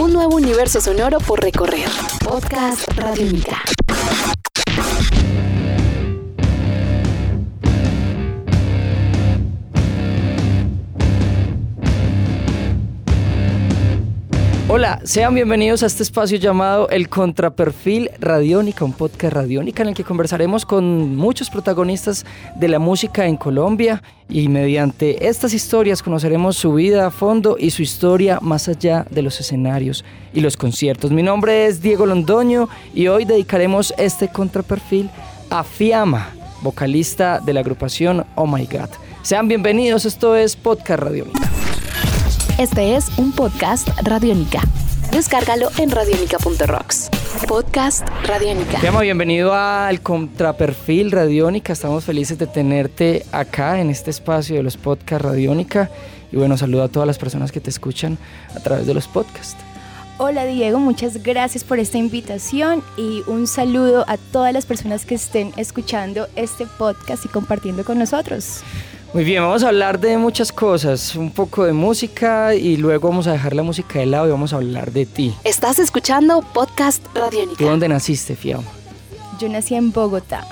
Un nuevo universo sonoro por recorrer. Podcast Radiónica. Hola, sean bienvenidos a este espacio llamado El Contraperfil Radiónica, un podcast radiónica en el que conversaremos con muchos protagonistas de la música en Colombia y mediante estas historias conoceremos su vida a fondo y su historia más allá de los escenarios y los conciertos. Mi nombre es Diego Londoño y hoy dedicaremos este contraperfil a Fiamma, vocalista de la agrupación Oh My God. Sean bienvenidos, esto es Podcast Radiónica. Este es un podcast Radiónica. Descárgalo en radionica.rocks. Podcast Radiónica. Fiamma, bienvenido al Contraperfil Radiónica. Estamos felices de tenerte acá en este espacio de los podcasts Radiónica. Y bueno, saludo a todas las personas que te escuchan a través de los podcasts. Hola Diego, muchas gracias por esta invitación y un saludo a todas las personas que estén escuchando este podcast y compartiendo con nosotros. Muy bien, vamos a hablar de muchas cosas, un poco de música y luego vamos a dejar la música de lado y vamos a hablar de ti. Estás escuchando Podcast Radiónica. ¿Tú dónde naciste, Fiamma? Yo nací en Bogotá.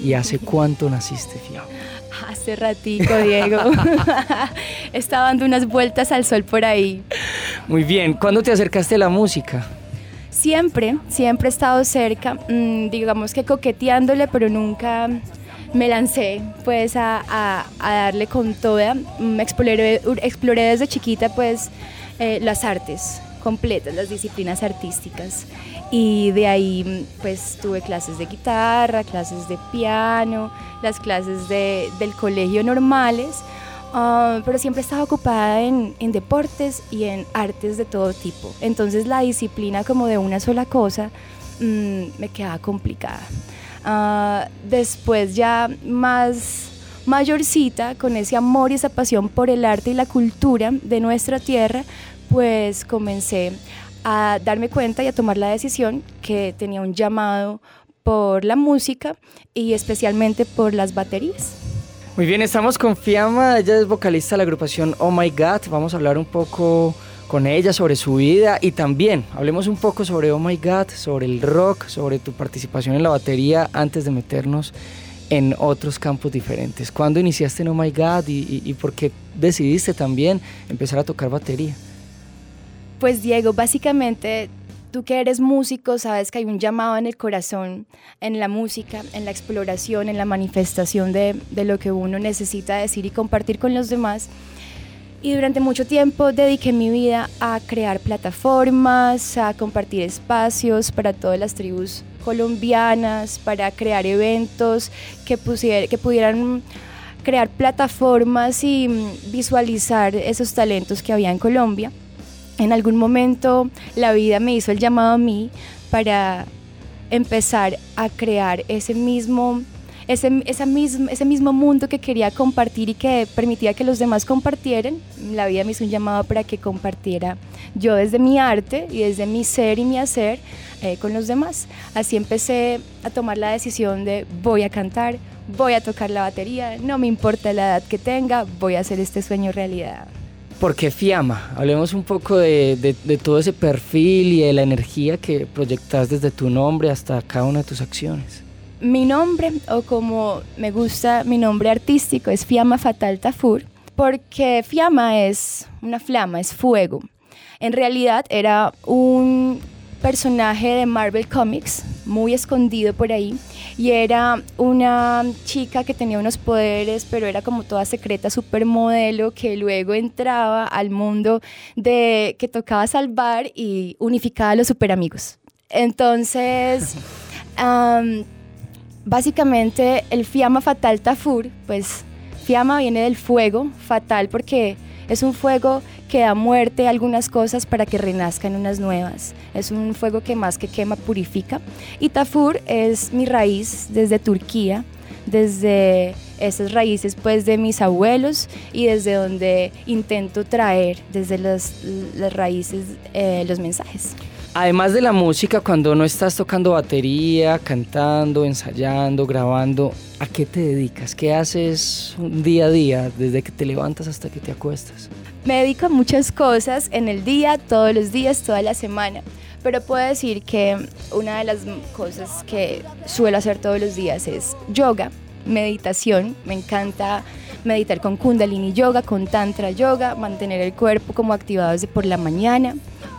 ¿Y hace cuánto naciste, Fiamma? Hace ratico, Diego. Estaba dando unas vueltas al sol por ahí. Muy bien, ¿cuándo te acercaste a la música? Siempre, siempre he estado cerca, mm, digamos que coqueteándole, pero nunca me lancé pues a, a- a darle con toda. Mm, Exploré, exploré desde chiquita pues eh, las artes completas, las disciplinas artísticas. Y de ahí mm, pues tuve clases de guitarra, clases de piano, las clases de- del colegio normales. ah, pero siempre estaba ocupada en, en deportes y en artes de todo tipo. Entonces la disciplina como de una sola cosa mm, me quedaba complicada. Ah, después ya más mayorcita, con ese amor y esa pasión por el arte y la cultura de nuestra tierra, pues comencé a darme cuenta y a tomar la decisión que tenía un llamado por la música y especialmente por las baterías. Muy bien, estamos con Fiamma, ella es vocalista de la agrupación Oh My God. Vamos a hablar un poco con ella sobre su vida y también hablemos un poco sobre Oh My God, sobre el rock, sobre tu participación en la batería antes de meternos en otros campos diferentes. ¿Cuándo iniciaste en Oh My God y, por qué decidiste también empezar a tocar batería? Pues Diego, básicamente tú que eres músico sabes que hay un llamado en el corazón, en la música, en la exploración, en la manifestación de lo que uno necesita decir y compartir con los demás. Y durante mucho tiempo dediqué mi vida a crear plataformas, a compartir espacios para todas las tribus colombianas, para crear eventos que, que pudieran crear plataformas y mm, visualizar esos talentos que había en Colombia. En algún momento la vida me hizo el llamado a mí para empezar a crear ese mismo, ese, esa misma, ese mismo mundo que quería compartir y que permitía que los demás compartieran. La vida me hizo un llamado para que compartiera yo desde mi arte y desde mi ser y mi hacer eh, con los demás. Así empecé a tomar la decisión de voy a cantar, voy a tocar la batería, no me importa la edad que tenga, voy a hacer este sueño realidad. ¿Por qué Fiamma? Hablemos un poco de, de- de todo ese perfil y de la energía que proyectas desde tu nombre hasta cada una de tus acciones. Mi nombre, o como me gusta mi nombre artístico, es Fiamma Fatal Tafur, porque Fiamma es una flama, es fuego. En realidad era un personaje de Marvel Comics, muy escondido por ahí, y era una chica que tenía unos poderes, pero era como toda secreta, supermodelo, que luego entraba al mundo de que tocaba salvar y unificaba a los superamigos. Entonces, básicamente el Fiamma Fatal Tafur, pues Fiamma viene del fuego, fatal porque es un fuego que da muerte a algunas cosas para que renazcan unas nuevas. Es un fuego que más que quema purifica. Y Tafur es mi raíz desde Turquía, desde esas raíces pues de mis abuelos y desde donde intento traer desde las, las raíces eh, los mensajes. Además de la música, cuando no estás tocando batería, cantando, ensayando, grabando, ¿a qué te dedicas? ¿Qué haces día a día, desde que te levantas hasta que te acuestas? me dedico a muchas cosas en el día, todos los días, toda la semana. Pero puedo decir que una de las cosas que suelo hacer todos los días es yoga, meditación. Me encanta meditar con kundalini yoga, con tantra yoga, mantener el cuerpo como activado desde por la mañana.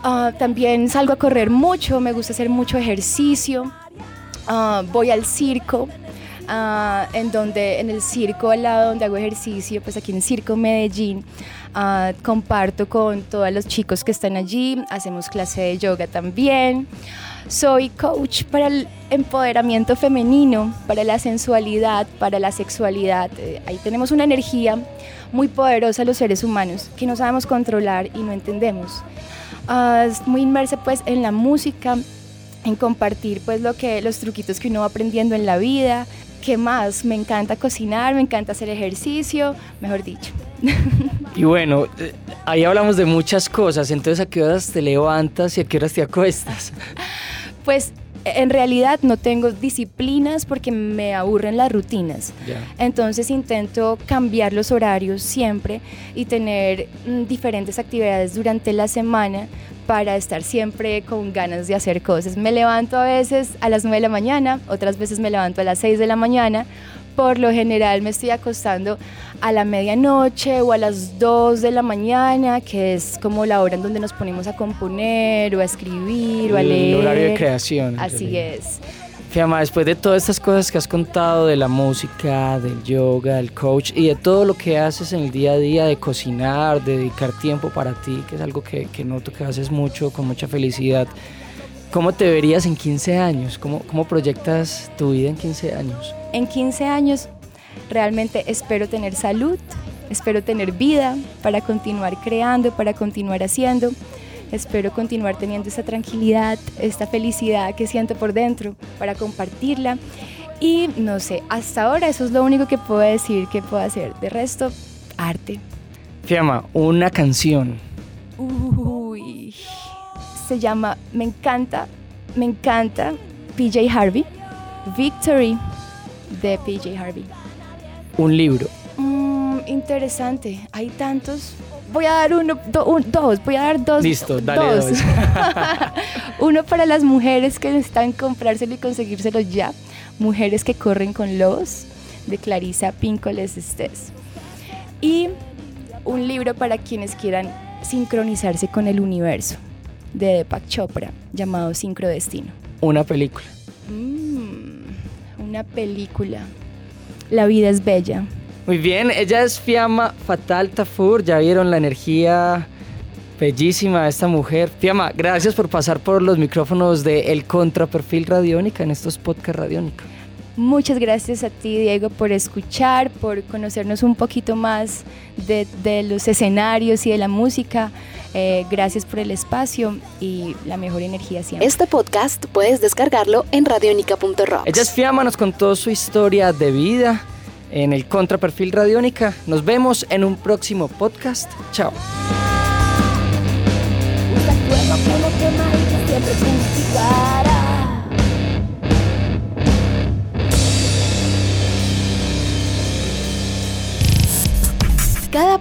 Ah, también salgo a correr mucho, me gusta hacer mucho ejercicio. Ah, voy al circo, ah, en donde en el circo al lado donde hago ejercicio, pues aquí en Circo Medellín, comparto con todos los chicos que están allí, hacemos clase de yoga también. Soy coach para el empoderamiento femenino, para la sensualidad, para la sexualidad. Eh, ahí tenemos una energía muy poderosa los seres humanos que no sabemos controlar y no entendemos. Uh, muy inmersa pues en la música, en compartir pues lo que los truquitos que uno va aprendiendo en la vida. ¿Qué más? Me encanta cocinar, me encanta hacer ejercicio, mejor dicho. Y bueno, eh, ahí hablamos de muchas cosas, entonces ¿a qué horas te levantas y a qué horas te acuestas? Pues en realidad no tengo disciplinas porque me aburren las rutinas. Entonces intento cambiar los horarios siempre y tener mm, diferentes actividades durante la semana para estar siempre con ganas de hacer cosas. Me levanto a veces a las 9 de la mañana, otras veces me levanto a las 6 de la mañana por lo general me estoy acostando a la medianoche o a las 2 de la mañana, que es como la hora en donde nos ponemos a componer o a escribir o a leer. El horario de creación. Así es. Fiamma, después de todas estas cosas que has contado de la música, del yoga, del coach y de todo lo que haces en el día a día, de cocinar, de dedicar tiempo para ti, que es algo que, que noto que haces mucho, con mucha felicidad, ¿cómo te verías en 15 años? ¿Cómo, cómo proyectas tu vida en 15 años? en 15 años realmente espero tener salud, espero tener vida para continuar creando, para continuar haciendo. Espero continuar teniendo esta tranquilidad, esta felicidad que siento por dentro para compartirla. Y no sé, hasta ahora eso es lo único que puedo decir que puedo hacer. De resto, arte. Fiamma, una canción. Uy, se llama Me encanta, me encanta PJ Harvey, Victory de PJ Harvey. Un libro. Mm, interesante, hay tantos. Voy a dar uno, dos, voy a dar dos. Listo, dale dos. uno para las mujeres que necesitan comprárselo y conseguírselo ya. Mujeres que corren con lobos, de Clarissa Pincoles Estés. Y un libro para quienes quieran sincronizarse con el universo, de Deepak Chopra, llamado Sincrodestino. Una película. Mm una película. La vida es bella. Muy bien, ella es Fiamma Fatal Tafur, ya vieron la energía bellísima de esta mujer. Fiamma, gracias por pasar por los micrófonos de El Contraperfil Radiónica en estos podcast Radiónica. Muchas gracias a ti, Diego, por escuchar, por conocernos un poquito más de, de los escenarios y de la música. Eh, gracias por el espacio y la mejor energía siempre. Este podcast puedes descargarlo en radionica.rocks. Ella es Fiamma, nos contó su historia de vida en el Contraperfil Radiónica. Nos vemos en un próximo podcast. Chao.